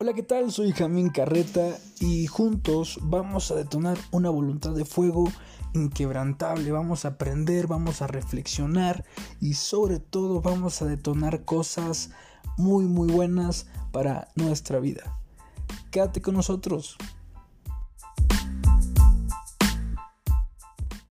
Hola, ¿qué tal? Soy Jamín Carreta y juntos vamos a detonar una voluntad de fuego inquebrantable. Vamos a aprender, vamos a reflexionar y sobre todo vamos a detonar cosas muy muy buenas para nuestra vida. Quédate con nosotros.